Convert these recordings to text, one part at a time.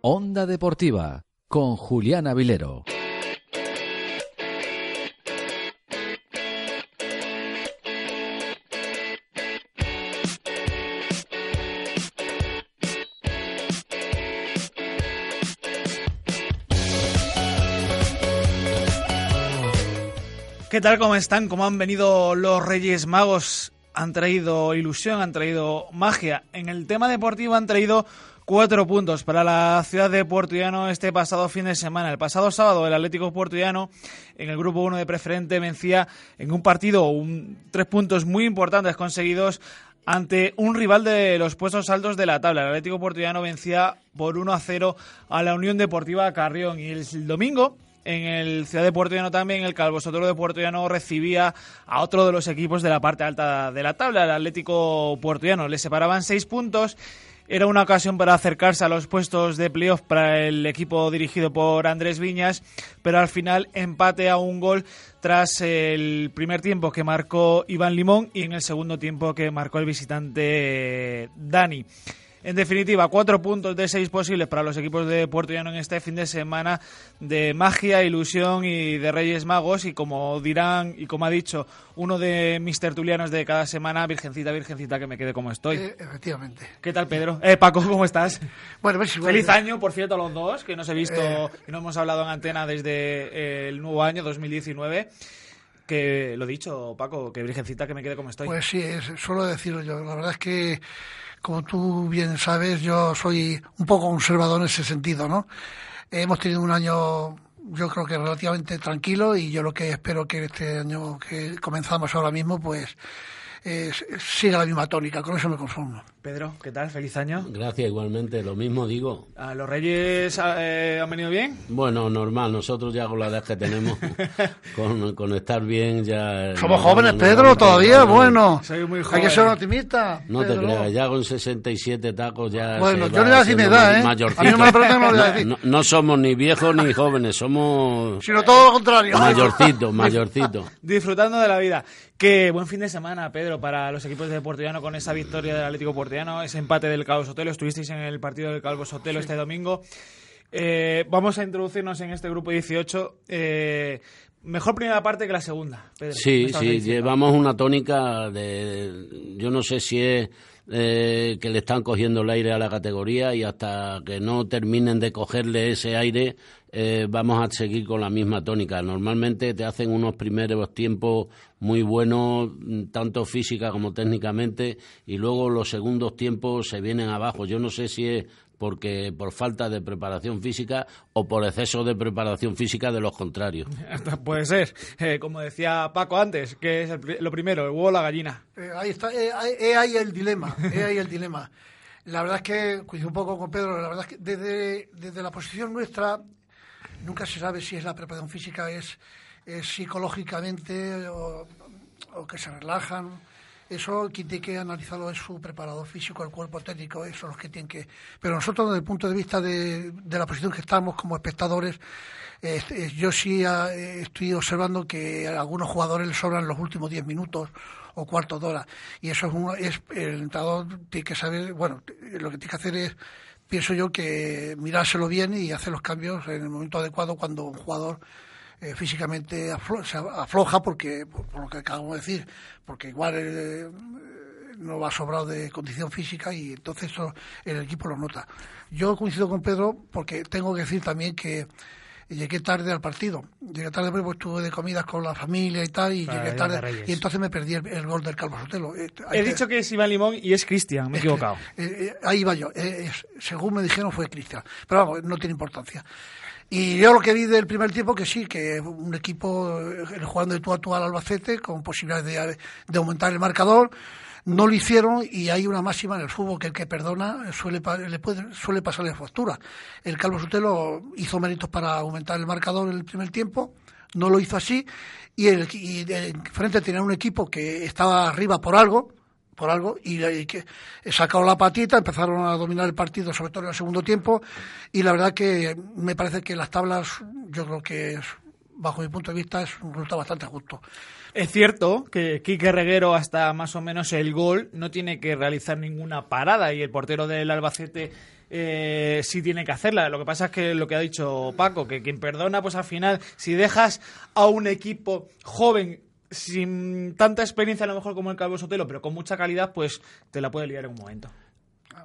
Onda Deportiva con Julián Avilero. ¿Qué tal? ¿Cómo están? ¿Cómo han venido los Reyes Magos? Han traído ilusión, han traído magia. En el tema deportivo han traído cuatro puntos para la ciudad de Puerto este pasado fin de semana. El pasado sábado el Atlético Puerto en el grupo 1 de preferente vencía en un partido tres puntos muy importantes conseguidos ante un rival de los puestos altos de la tabla. El Atlético Puerto vencía por 1 a 0 a la Unión Deportiva Carrión y el domingo en el Ciudad de Puerto Llano también, el Calvo Sotelo de Puerto Llano recibía a otro de los equipos de la parte alta de la tabla, el Atlético Puerto Llano. Le separaban seis puntos. Era una ocasión para acercarse a los puestos de playoff para el equipo dirigido por Andrés Viñas, pero al final empate a un gol tras el primer tiempo que marcó Iván Limón y en el segundo tiempo que marcó el visitante Dani. En definitiva, cuatro puntos de seis posibles para los equipos de Puerto Llano en este fin de semana de magia, ilusión y de Reyes Magos. Y como dirán, y como ha dicho uno de mis tertulianos de cada semana, Virgencita, Virgencita, que me quede como estoy. Eh, efectivamente. ¿Qué tal, Pedro? Eh, Paco, ¿cómo estás? Bueno, pues, Feliz año, por cierto, a los dos, que nos he visto eh. y no hemos hablado en antena desde el nuevo año 2019 que lo dicho, Paco, que virgencita que me quede como estoy. Pues sí, suelo decirlo yo. La verdad es que como tú bien sabes, yo soy un poco conservador en ese sentido, ¿no? Hemos tenido un año, yo creo que relativamente tranquilo y yo lo que espero que este año que comenzamos ahora mismo, pues eh, siga la misma tónica, con eso me conformo. Pedro, ¿qué tal? Feliz año. Gracias, igualmente, lo mismo digo. ¿A ¿Los Reyes eh, han venido bien? Bueno, normal, nosotros ya con la edad que tenemos, con, estar bien ya... Somos jóvenes, Pedro, todavía, bueno. Soy muy joven. Hay que ser optimista. No te creas, ya con 67 tacos ya... Bueno, yo no voy a decir mi edad, ¿eh? A mí no me no voy a decir. No, somos ni viejos ni jóvenes, somos... Sino todo lo contrario. Mayorcito, mayorcito. Disfrutando de la vida. Qué buen fin de semana, Pedro, para los equipos de Llano con esa victoria del Atlético Llano, ese empate del Calvo Sotelo. Estuvisteis en el partido del Calvo Sotelo este domingo. Eh, vamos a introducirnos en este grupo 18. Eh, mejor primera parte que la segunda, Pedro. Sí, sí, llevamos una tónica de. Yo no sé si es eh, que le están cogiendo el aire a la categoría y hasta que no terminen de cogerle ese aire eh, vamos a seguir con la misma tónica. Normalmente te hacen unos primeros tiempos muy buenos, tanto física como técnicamente, y luego los segundos tiempos se vienen abajo. Yo no sé si es porque por falta de preparación física o por exceso de preparación física de los contrarios. Puede ser, eh, como decía Paco antes, que es lo primero, el huevo o la gallina. Eh, ahí está, eh, ahí el dilema, ahí el dilema. La verdad es que, coincido un poco con Pedro, la verdad es que desde, desde la posición nuestra nunca se sabe si es la preparación física, es, psicológicamente o, o que se relajan eso quien tiene que analizarlo es su preparador físico, el cuerpo técnico, eso los que tienen que... Pero nosotros desde el punto de vista de, la posición que estamos como espectadores, yo sí ah, estoy observando que a algunos jugadores les sobran los últimos 10 minutos o cuartos de hora. Y eso es, es el entrenador tiene que saber, bueno, lo que tiene que hacer es pienso yo que mirárselo bien y hacer los cambios en el momento adecuado cuando un jugador eh, físicamente se afloja porque por, lo que acabamos de decir porque igual eh, no va sobrado de condición física y entonces eso el equipo lo nota yo coincido con Pedro porque tengo que decir también que llegué tarde al partido. Llegué tarde porque estuve de comidas con la familia y tal, y llegué tarde. Y entonces me perdí el, gol del Calvo Sotelo. Eh, He dicho que es Iván Limón y es Cristian, me he equivocado. ahí va yo. según me dijeron fue Cristian. Pero vamos, no tiene importancia. Y yo lo que vi del primer tiempo, que sí, que un equipo eh, jugando de tú a tú al Albacete, con posibilidades de, aumentar el marcador, no lo hicieron y hay una máxima en el fútbol que el que perdona suele, le puede, suele pasarle factura. El Calvo Sotelo hizo méritos para aumentar el marcador en el primer tiempo, no lo hizo así y, el, y frente tenía un equipo que estaba arriba por algo, por algo y, que sacaron la patita, empezaron a dominar el partido, sobre todo en el segundo tiempo, y la verdad que me parece que las tablas, yo creo que bajo mi punto de vista es un resultado bastante justo. Es cierto que Quique Reguero hasta más o menos el gol no tiene que realizar ninguna parada y el portero del Albacete eh, sí tiene que hacerla. Lo que pasa es que lo que ha dicho Paco, que quien perdona, pues al final, si dejas a un equipo joven sin tanta experiencia a lo mejor como el Calvo Sotelo, pero con mucha calidad, pues te la puede liar en un momento.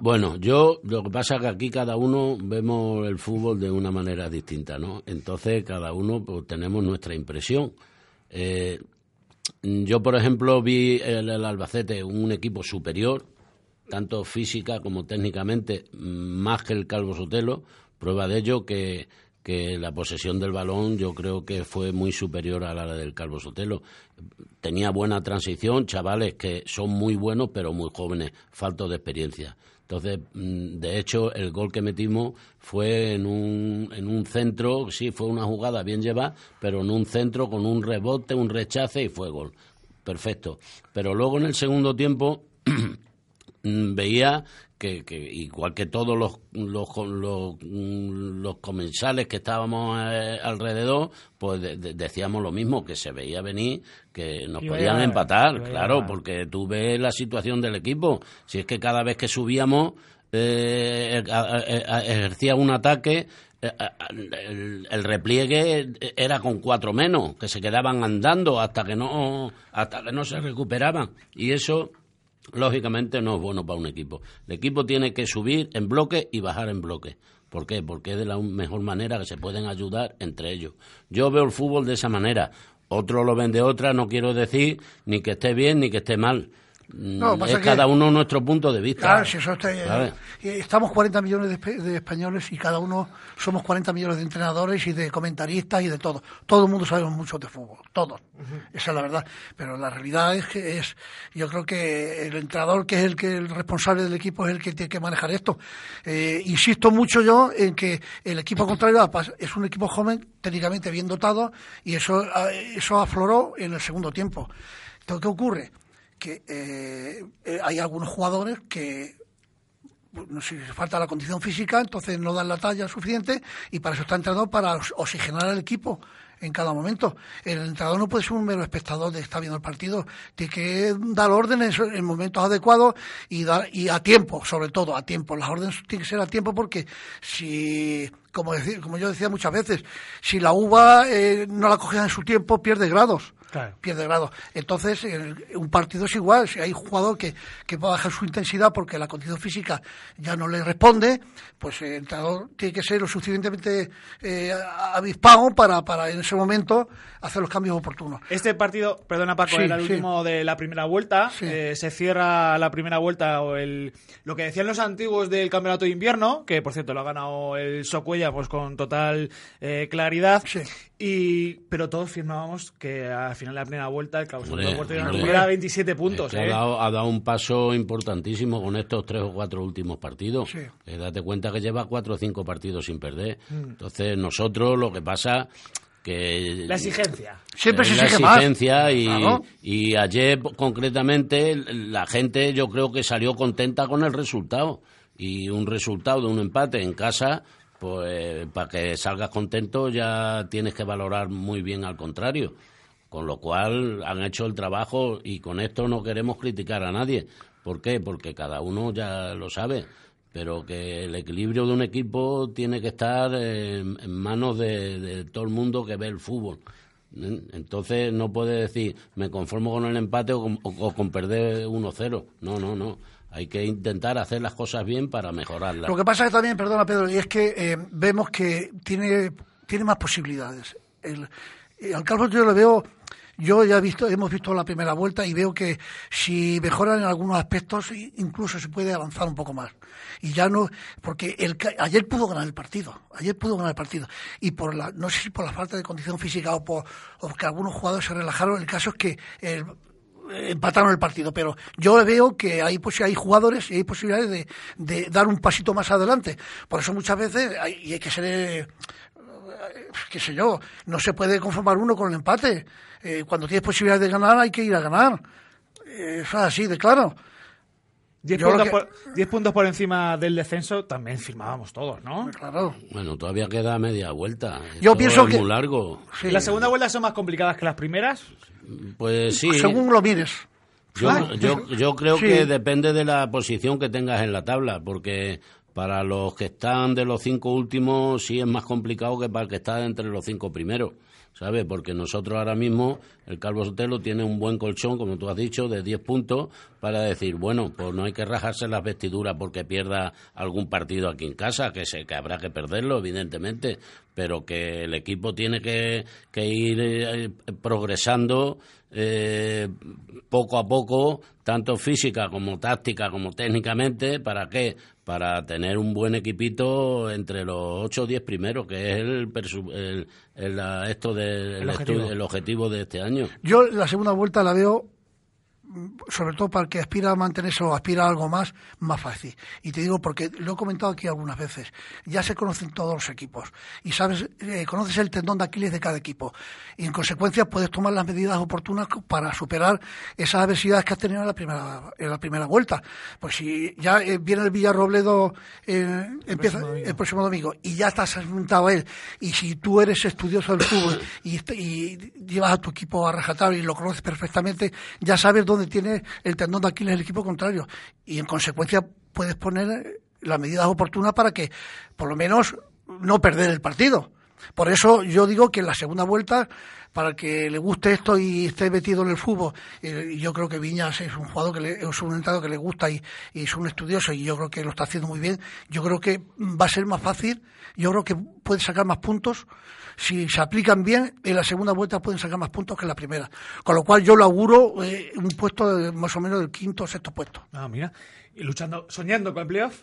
Bueno, yo lo que pasa es que aquí cada uno vemos el fútbol de una manera distinta, ¿no? Entonces cada uno pues, tenemos nuestra impresión. Eh, yo, por ejemplo, vi el, el, Albacete un equipo superior, tanto física como técnicamente, más que el Calvo Sotelo. Prueba de ello que, que la posesión del balón yo creo que fue muy superior a la del Calvo Sotelo. Tenía buena transición, chavales que son muy buenos pero muy jóvenes, faltos de experiencia. Entonces, mm, de hecho, el gol que metimos fue en un, en un centro, sí, fue una jugada bien llevada, pero en un centro con un rebote, un rechace y fue gol. Perfecto. Pero luego en el segundo tiempo veía que, que, igual que todos los, los, los, los comensales que estábamos eh, alrededor, pues de, de, decíamos lo mismo, que se veía venir, que nos podían a, empatar, claro, porque tú ves la situación del equipo. Si es que cada vez que subíamos eh, ejercía un ataque, eh, el, el, repliegue era con cuatro menos, que se quedaban andando hasta que no, hasta que no se recuperaban. Y eso lógicamente no es bueno para un equipo. El equipo tiene que subir en bloque y bajar en bloque. ¿Por qué? Porque es de la mejor manera que se pueden ayudar entre ellos. Yo veo el fútbol de esa manera. Otros lo ven de otra, no quiero decir ni que esté bien ni que esté mal. No, es cada uno nuestro punto de vista. Claro, si eso está, estamos 40 millones de, de, españoles y cada uno somos 40 millones de entrenadores y de comentaristas y de todo. Todo el mundo sabemos mucho de fútbol, todos. Uh -huh. Esa es la verdad. Pero la realidad es que es, yo creo que el entrenador, que es el que el responsable del equipo, es el que tiene que manejar esto. Eh, insisto mucho yo en que el equipo contrario es un equipo joven, técnicamente bien dotado, y eso, eso afloró en el segundo tiempo. Entonces, ¿qué ocurre? Que eh, hay algunos jugadores que no sé, falta la condición física, entonces no dan la talla suficiente y para eso está entrenado para oxigenar al equipo en cada momento. El entrenador no puede ser un mero espectador de estar viendo el partido, tiene que dar órdenes en momentos adecuados y, dar, y a tiempo, sobre todo a tiempo. Las órdenes tienen que ser a tiempo porque si, como, decir, como yo decía muchas veces, si la uva eh, no la coges en su tiempo, pierde grados. Claro. pierde grado. Entonces, un partido es igual. Si hay un jugador que, que va a bajar su intensidad porque la condición física ya no le responde, pues el entrenador tiene que ser lo suficientemente eh, avispado para, para en ese momento hacer los cambios oportunos. Este partido, perdona Paco, sí, era el sí. último de la primera vuelta. Sí. Eh, se cierra la primera vuelta o el lo que decían los antiguos del campeonato de invierno, que por cierto lo ha ganado el Socuella pues con total eh, claridad. Y, pero todos firmábamos que al final de la primera vuelta el Cabo tuviera 27 puntos. Es que ¿eh? ha, dado, ha, dado, un paso importantísimo con estos tres o cuatro últimos partidos. Sí. Eh, date cuenta que lleva cuatro o cinco partidos sin perder. Mm. Entonces nosotros lo que pasa que la exigencia siempre se la exige exigencia más. Y, claro. y ayer concretamente la gente yo creo que salió contenta con el resultado y un resultado de un empate en casa pues para que salgas contento ya tienes que valorar muy bien al contrario. Con lo cual han hecho el trabajo y con esto no queremos criticar a nadie. ¿Por qué? Porque cada uno ya lo sabe. Pero que el equilibrio de un equipo tiene que estar en, manos de, todo el mundo que ve el fútbol. Entonces no puede decir me conformo con el empate o con, o con perder 1-0. No, no, no hay que intentar hacer las cosas bien para mejorarlas. Lo que pasa es que también, perdona Pedro, y es que eh, vemos que tiene, tiene más posibilidades. El, al Calvo yo lo veo, yo ya he visto, hemos visto la primera vuelta y veo que si mejoran en algunos aspectos, incluso se puede avanzar un poco más. Y ya no, porque el, ayer pudo ganar el partido, ayer pudo ganar el partido. Y por la, no sé si por la falta de condición física o por, o porque algunos jugadores se relajaron, el caso es que el, empataron el partido, pero yo veo que hay, pues, hay jugadores y hay posibilidades de, de, dar un pasito más adelante. Por eso muchas veces hay, y hay que ser, eh, qué sé yo, no se puede conformar uno con el empate. Eh, cuando tienes posibilidades de ganar hay que ir a ganar. Eh, eso es así de claro. 10 puntos, que... por, diez puntos por encima del descenso también firmábamos todos, ¿no? Claro. Bueno, todavía queda media vuelta. Yo Esto pienso es que. muy largo. Sí. ¿Las segundas vueltas son más complicadas que las primeras? Pues sí. Según lo mires. Yo, yo, yo creo sí. que depende de la posición que tengas en la tabla, porque para los que están de los cinco últimos sí es más complicado que para el que está entre los cinco primeros. ¿Sabes? Porque nosotros ahora mismo, el Calvo Sotelo tiene un buen colchón, como tú has dicho, de 10 puntos para decir, bueno, pues no hay que rajarse las vestiduras porque pierda algún partido aquí en casa, que, se, que habrá que perderlo, evidentemente, pero que el equipo tiene que, que ir eh, progresando eh, poco a poco, tanto física como táctica como técnicamente, ¿para qué? Para tener un buen equipito entre los 8 o 10 primeros, que es el, el, el esto de, el, objetivo. el objetivo de este año. Yo la segunda vuelta la veo sobre todo para el que aspira a mantenerse o aspira a algo más, más fácil. Y te digo porque lo he comentado aquí algunas veces. Ya se conocen todos los equipos y sabes, eh, conoces el tendón de Aquiles de cada equipo. Y en consecuencia puedes tomar las medidas oportunas para superar esas adversidades que has tenido en la primera, en la primera vuelta. Pues si ya eh, viene el Villarrobledo, eh, empieza el próximo domingo y ya estás enfrentado a él, y si tú eres estudioso del fútbol y, y llevas a tu equipo a rajatar y lo conoces perfectamente, ya sabes dónde tiene el tendón de Aquiles el equipo contrario. Y en consecuencia puedes poner las medidas oportunas para que, por lo menos, no perder el partido. Por eso yo digo que en la segunda vuelta, para el que le guste esto y esté metido en el fútbol, eh, yo creo que Viñas es un jugador que le, es un entrado que le gusta y, es un estudioso y yo creo que lo está haciendo muy bien. Yo creo que va a ser más fácil, yo creo que puede sacar más puntos si se aplican bien, en la segunda vuelta pueden sacar más puntos que en la primera. Con lo cual yo lo auguro eh, un puesto de, más o menos del quinto o sexto puesto. Ah, mira. Y luchando, soñando con el playoff.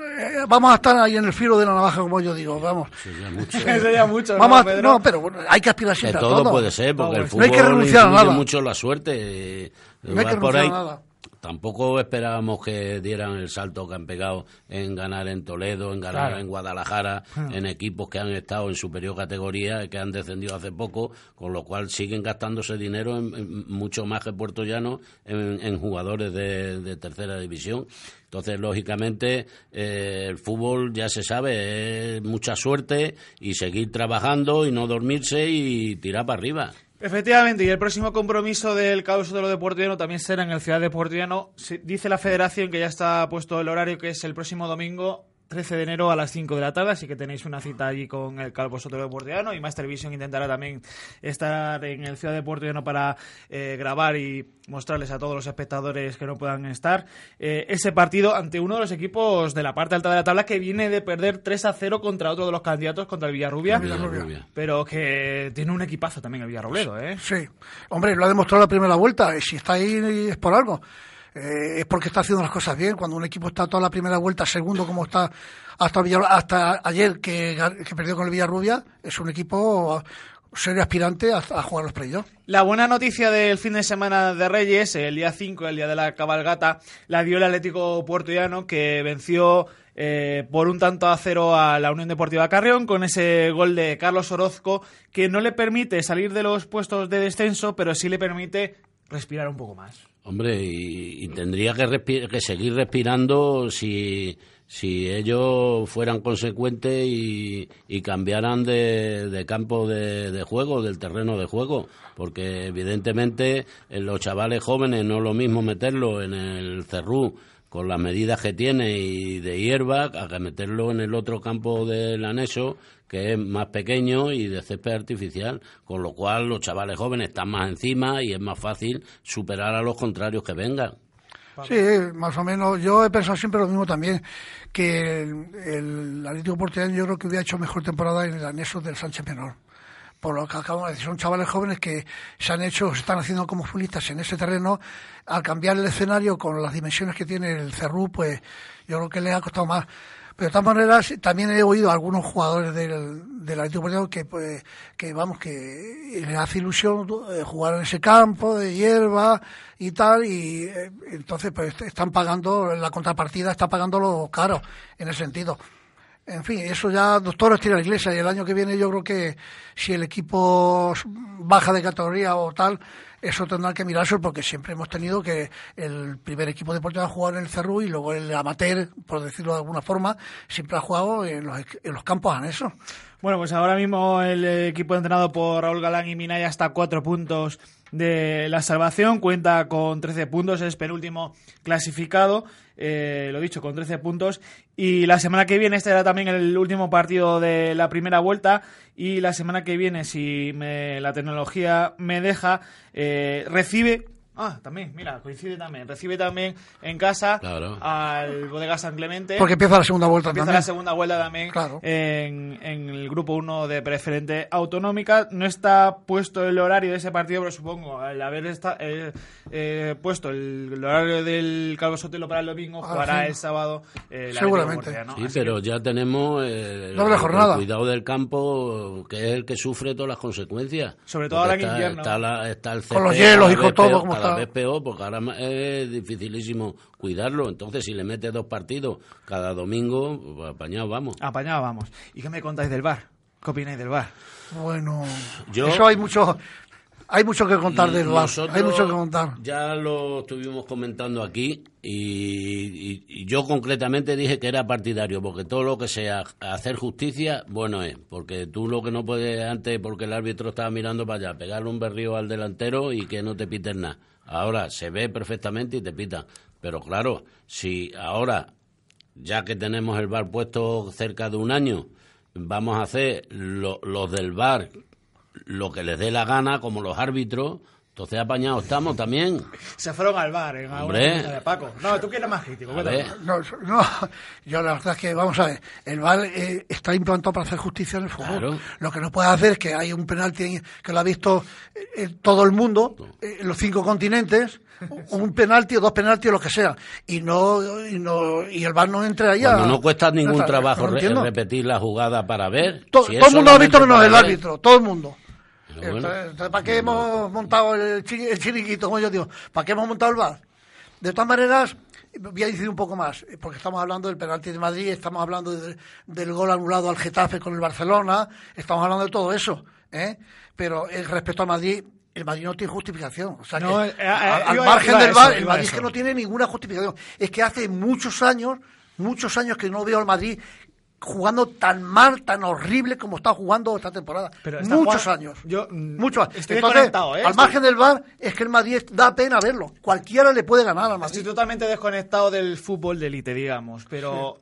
Eh, vamos a estar ahí en el filo de la navaja, como yo digo, vamos. Sería mucho. Sería mucho, vamos ¿no, a, no, pero bueno, hay que aspirar siempre de a todo, todo. puede ser, porque el no hay fútbol que renunciar a influye nada. mucho la suerte. No hay que Va por renunciar ahí. a nada. Tampoco esperábamos que dieran el salto que han pegado en ganar en Toledo, en ganar Claro. en Guadalajara, en equipos que han estado en superior categoría que han descendido hace poco, con lo cual siguen gastándose dinero en, en mucho más que Puerto Llano en, en jugadores de, de tercera división. Entonces, lógicamente, eh, el fútbol ya se sabe, es mucha suerte y seguir trabajando y no dormirse y tirar para arriba. Efectivamente, y el próximo compromiso del caos de lo deportivo también será en el Ciudad Deportivo. Se- Dice la federación que ya está puesto el horario, que es el próximo domingo 13 de enero a las 5 de la tarde, así que tenéis una cita allí con el Calvo Sotelo Deportiano y Master Vision intentará también estar en el Ciudad Deportivo para eh, grabar y mostrarles a todos los espectadores que no puedan estar eh, ese partido ante uno de los equipos de la parte alta de la tabla que viene de perder 3 a 0 contra otro de los candidatos, contra el Villarrubia, Villarrubia. pero que tiene un equipazo también el Villarrobledo, ¿eh? Sí, hombre, lo ha demostrado la primera vuelta. y Si está ahí es por algo. Eh, es porque está haciendo las cosas bien. Cuando un equipo está toda la primera vuelta, segundo, como está hasta, hasta ayer que, perdió con el Villarrubia, es un equipo serio aspirante a, a jugar los playoffs. La buena noticia del fin de semana de Reyes, el día 5, el día de la cabalgata, la dio el Atlético Puertollano que venció eh, por un tanto a cero a la Unión Deportiva Carrión con ese gol de Carlos Orozco que no le permite salir de los puestos de descenso, pero sí le permite respirar un poco más. Hombre, y, tendría que, que seguir respirando si, si ellos fueran consecuentes y, cambiaran de, campo de, de juego, del terreno de juego, porque evidentemente en los chavales jóvenes no es lo mismo meterlo en el cerrú con las medidas que tiene y de hierba a que meterlo en el otro campo del anexo que es más pequeño y de césped artificial, con lo cual los chavales jóvenes están más encima y es más fácil superar a los contrarios que vengan. Sí, más o menos. Yo he pensado siempre lo mismo también, que el, el Atlético Portugués yo creo que hubiera hecho mejor temporada en el anexo del Sánchez Menor. Por lo que acabamos de decir, son chavales jóvenes que se han hecho, se están haciendo como futbolistas en ese terreno. Al cambiar el escenario con las dimensiones que tiene el Cerrú, pues yo creo que les ha costado más. Pero de todas maneras, también he oído a algunos jugadores del, del Atlético que, pues, que vamos, que les hace ilusión eh, jugar en ese campo de hierba y tal, y eh, entonces pues están pagando, la contrapartida está pagando lo caro en ese sentido. En fin, eso ya doctores tira la iglesia y el año que viene yo creo que si el equipo baja de categoría o tal, eso tendrán que mirarse porque siempre hemos tenido que el primer equipo deportivo ha jugado en el Cerrú y luego el amateur, por decirlo de alguna forma, siempre ha jugado en los, los campos anexos. Bueno, pues ahora mismo el equipo entrenado por Raúl Galán y Minaya está a cuatro puntos de la salvación, cuenta con 13 puntos, es penúltimo clasificado, eh, lo dicho, con 13 puntos. Y la semana que viene, este era también el último partido de la primera vuelta, y la semana que viene, si me, la tecnología me deja, eh, recibe Ah, también, mira, coincide también. Recibe también en casa al Bodega San Clemente. Porque empieza la segunda vuelta empieza también. la segunda vuelta también en, en, el grupo 1 de preferente autonómica. No está puesto el horario de ese partido, pero supongo, al haber esta, eh, eh, puesto el, horario del Calvo Sotelo para el domingo, ah, jugará el sábado. Eh, Seguramente. Sí, pero ya tenemos el, jornada. cuidado del campo, que es el que sufre todas las consecuencias. Sobre todo ahora en invierno. Está, el con los hielos y con todo, como cada vez peor, porque ahora es dificilísimo cuidarlo. Entonces, si le metes dos partidos cada domingo, pues, apañado vamos. Apañado vamos. ¿Y qué me contáis del bar? ¿Qué opináis del bar? Bueno, Yo, eso hay mucho, hay mucho que contar del bar. Hay mucho que contar. Ya lo estuvimos comentando aquí y, yo concretamente dije que era partidario, porque todo lo que sea hacer justicia, bueno es. Porque tú lo que no puedes antes, porque el árbitro estaba mirando para allá, pegarle un berrío al delantero y que no te piten nada. Ahora se ve perfectamente y te pitan. Pero claro, si ahora, ya que tenemos el bar puesto cerca de un año, vamos a hacer los del bar lo que les dé la gana, como los árbitros, entonces apañados estamos también. Se fueron al bar en Hombre. de Paco. No, tú quieres más crítico. No, no, yo la verdad es que, vamos a ver, el bar eh, está implantado para hacer justicia en el fútbol. Lo que no puede hacer es que hay un penalti que lo ha visto eh, todo el mundo, eh, en los cinco continentes, un penalti o dos penaltis o lo que sea, y no y, no, y el bar no entre allá. Cuando no cuesta ningún trabajo repetir la jugada para ver. todo el mundo lo ha visto menos el árbitro, todo el mundo. Entonces, ¿para qué hemos montado el, chiringuito, como yo digo? ¿Para qué hemos montado el bar? De todas maneras, voy a decir un poco más, porque estamos hablando del penalti de Madrid, estamos hablando del gol anulado al Getafe con el Barcelona, estamos hablando de todo eso, ¿eh? Pero el respecto a Madrid, el Madrid no tiene justificación. O sea, eh, eh, al margen del bar, el Madrid es que no tiene ninguna justificación. Es que hace muchos años, muchos años que no veo al Madrid jugando tan mal, tan horrible como está jugando esta temporada. muchos años. Yo, mm, muchos Estoy desconectado, ¿eh? Al margen del bar, es que el Madrid da pena verlo. Cualquiera le puede ganar al Madrid. Estoy totalmente desconectado del fútbol de élite, digamos. Pero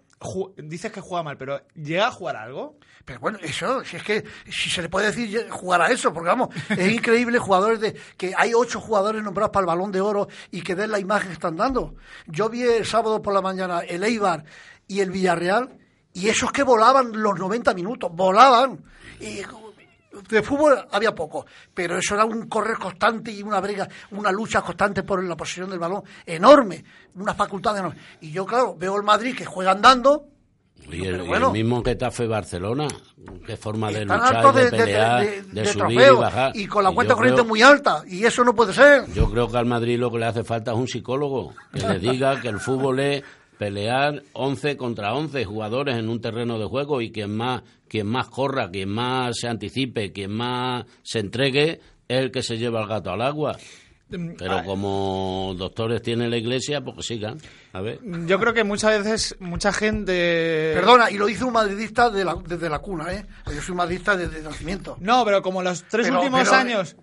dices que juega mal, pero ¿llega a jugar algo? Pero bueno, eso, si es que, si se le puede decir jugar a eso, porque vamos, es increíble jugadores de, que hay ocho jugadores nombrados para el balón de oro y que den la imagen que están dando. Yo vi el sábado por la mañana el Eibar y el Villarreal y esos que volaban los 90 minutos, volaban. Y de fútbol había poco, pero eso era un correr constante y una brega, una lucha constante por la posición del balón enorme, una facultad enorme. Y yo, claro, veo el Madrid que juega andando. Y el, mismo que el Barcelona, qué forma de luchar, de, pelear, de, subir y bajar. Y con la cuenta corriente muy alta, y eso no puede ser. Yo creo que al Madrid lo que le hace falta es un psicólogo que le diga que el fútbol es pelear 11 contra 11 jugadores en un terreno de juego y quien más, quien más corra, quien más se anticipe, quien más se entregue, es el que se lleva el gato al agua. Pero como doctores tiene la iglesia, pues sigan. A ver. Yo creo que muchas veces, mucha gente. Perdona, y lo dice un madridista desde la cuna, ¿eh? Yo soy madridista desde el nacimiento. No, pero como los tres últimos años.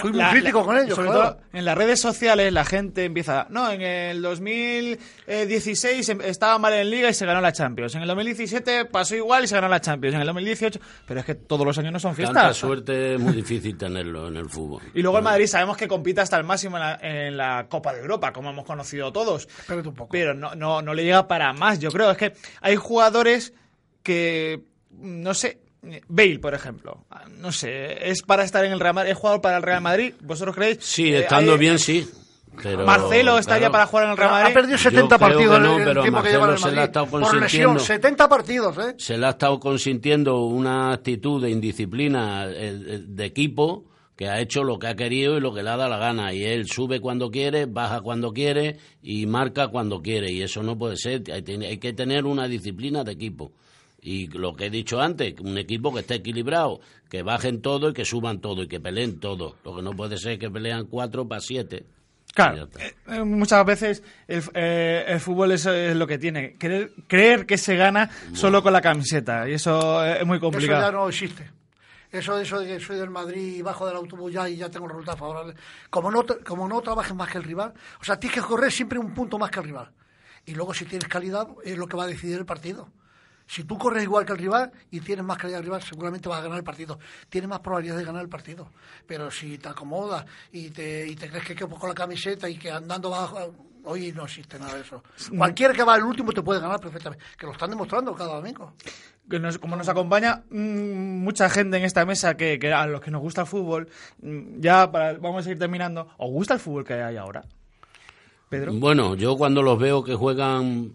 fui muy crítico con ellos, Sobre todo en las redes sociales, la gente empieza. No, en el 2016 em, estaba mal en Liga y se ganó la Champions. En el 2017 pasó igual y se ganó la Champions. En el 2018. Pero es que todos los años no son fiestas. Tanta suerte es muy difícil tenerlo en el fútbol. Y luego el Madrid sabemos que compite hasta al máximo en la, Copa de Europa, como hemos conocido todos. Pero no, no, no le llega para más, yo creo. Es que hay jugadores que, no sé, Bale, por ejemplo. No sé, es para estar en el Real Madrid, es jugador para el Real Madrid. ¿Vosotros creéis? Sí, estando bien, sí. Pero, Marcelo estaría para jugar en el Real Madrid. Ha perdido 70 partidos no, en el tiempo que lleva en el Madrid. Se le ha estado por lesión, 70 partidos, ¿eh? Se le ha estado consintiendo una actitud de indisciplina de equipo que ha hecho lo que ha querido y lo que le ha dado la gana. Y él sube cuando quiere, baja cuando quiere y marca cuando quiere. Y eso no puede ser. Hay, que tener una disciplina de equipo. Y lo que he dicho antes, un equipo que esté equilibrado, que bajen todo y que suban todo y que peleen todo. Lo que no puede ser es que pelean cuatro para siete. Claro, eh, eh, muchas veces el, eh, fútbol es, lo que tiene. Creer, creer que se gana solo con la camiseta. Y eso es muy complicado. Eso ya no existe. Eso, eso de que soy del Madrid y bajo del autobús ya y ya tengo resultados favorables. Como no, como no trabajes más que el rival, o sea, tienes que correr siempre un punto más que el rival. Y luego si tienes calidad es lo que va a decidir el partido. Si tú corres igual que el rival y tienes más calidad que el rival, seguramente vas a ganar el partido. Tienes más probabilidad de ganar el partido. Pero si te acomodas y te, y te crees que quepo con la camiseta y que andando bajo... Hoy no existe nada de eso. Cualquiera que va al último te puede ganar perfectamente. Que lo están demostrando cada domingo. que nos- como nos acompaña mm, mucha gente en esta mesa que, que a los que nos gusta el fútbol, mm, ya para, vamos a ir terminando. ¿Os gusta el fútbol que hay ahora? Pedro. Bueno, yo cuando los veo que juegan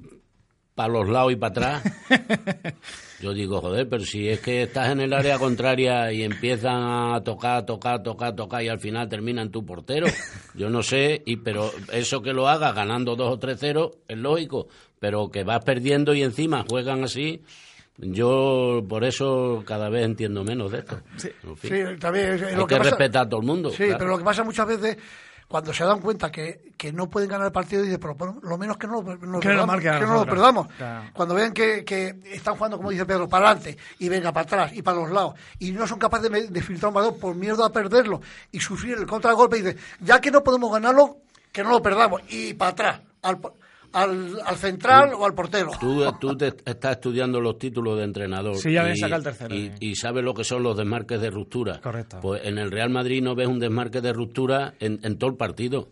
para los lados y para atrás, yo digo, joder, pero si es que estás en el área contraria y empiezan a tocar, tocar, tocar, tocar y al final terminan tu portero, yo no sé, y pero eso que lo haga ganando 2 o 3-0 es lógico, pero que vas perdiendo y encima juegan así, yo por eso cada vez entiendo menos de esto. En fin, Sí, también hay lo que, que pasa- respetar a todo el mundo. Sí, claro. pero lo que pasa muchas veces, cuando se dan cuenta que, que no pueden ganar el partido, dicen, pero bueno, lo menos que no, lo- no perdamos, que no lo perdamos. Claro. Cuando vean que, que están jugando, como dice Pedro, para adelante y venga para atrás y para los lados, y no son capaces de, de filtrar un balón por miedo a perderlo y sufrir el contragolpe, y dicen, ya que no podemos ganarlo, que no lo perdamos, y para atrás, al, al, al central o al portero. Tú, tú te estás estudiando los títulos de entrenador. Sí, ya me y- saca el tercero, Y, sí. y sabes lo que son los desmarques de ruptura. Correcto. Pues en el Real Madrid no ves un desmarque de ruptura en, en todo el partido.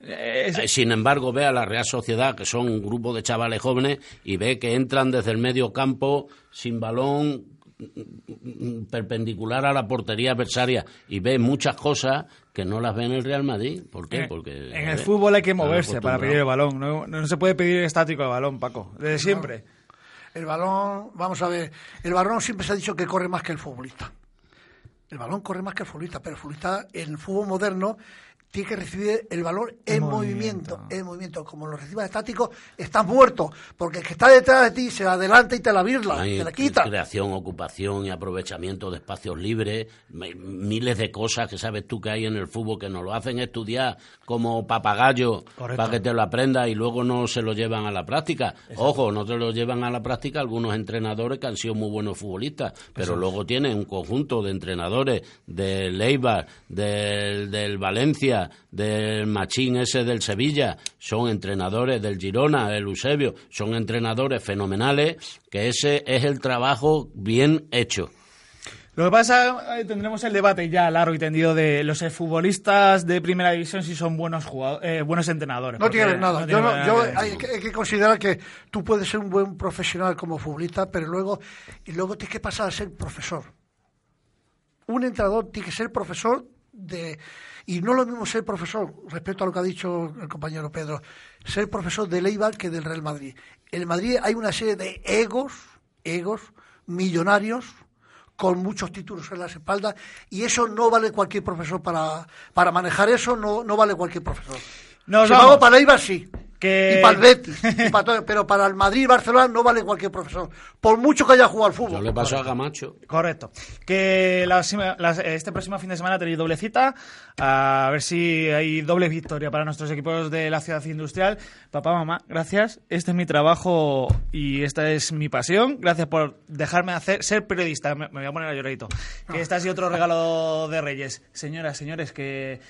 Eh, es- Eh, Sin embargo, ve a la Real Sociedad, que son un grupo de chavales jóvenes, y ve que entran desde el medio campo sin balón perpendicular a la portería adversaria y ve muchas cosas que no las ve en el Real Madrid. ¿Por qué? en- Porque en el fútbol hay que moverse para pedir el balón. No, no se puede pedir estático el balón, Paco. Desde siempre. El balón, vamos a ver, el balón siempre se ha dicho que corre más que el futbolista. El balón corre más que el futbolista, pero el futbolista en el fútbol moderno tiene que recibir el balón en, En movimiento. movimiento. en movimiento. Como lo recibas estático, estás muerto, porque el que está detrás de ti se adelanta y te la birla, Hay te la quita. creación, ocupación y aprovechamiento de espacios libres, miles de cosas que sabes tú que hay en el fútbol que nos lo hacen estudiar como papagayo Correcto. para que te lo aprendas y luego no se lo llevan a la práctica. Ojo, no te lo llevan a la práctica algunos entrenadores que han sido muy buenos futbolistas, pero luego tienen un conjunto de entrenadores del Eibar, del, del Valencia, del Machín ese del Sevilla, son entrenadores del Girona, el Eusebio, son entrenadores fenomenales, que ese es el trabajo bien hecho. Lo que pasa, eh, tendremos el debate ya largo y tendido de los futbolistas de primera división si son buenos jugadores, buenos entrenadores. No nada. no yo tiene no- nada yo que ver. hay, que, hay que considerar que tú puedes ser un buen profesional como futbolista, pero luego y luego tienes que pasar a ser profesor. Un entrenador tiene que ser profesor de y no lo mismo ser profesor respecto a lo que ha dicho el compañero Pedro, ser profesor del Eibar que del Real Madrid. En el Madrid hay una serie de egos, egos millonarios con muchos títulos en las espaldas y eso no vale cualquier profesor para, para manejar eso no, no vale cualquier profesor. Nos Si vamos. para el Eibar sí. Que- Y para el Betis, y para todo, pero para el Madrid y Barcelona no vale cualquier profesor, por mucho que haya jugado al fútbol. le pasó a Camacho. Correcto. Que la- este próximo fin de semana tenéis doble cita. A ver si hay doble victoria para nuestros equipos de la ciudad industrial. Papá, mamá, gracias. Este es mi trabajo y esta es mi pasión. Gracias por dejarme hacer ser periodista. Me, voy a poner a lloradito. Que este ha sido otro regalo de Reyes. Señoras, señores, que,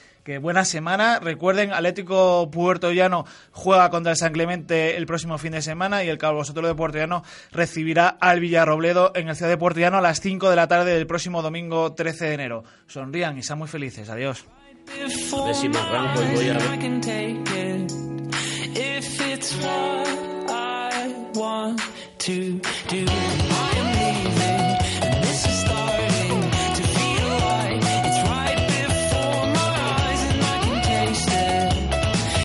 buena semana. Recuerden, Atlético Puerto Llano juega contra el San Clemente el próximo fin de semana y el Calvo Sotelo de Puerto Llano recibirá al Villarrobledo en el Ciudad de Puerto Llano a las 5 de la tarde del próximo domingo 13 de enero. Sonrían y sean muy felices. Adiós. Décimo arranco y voy a ver.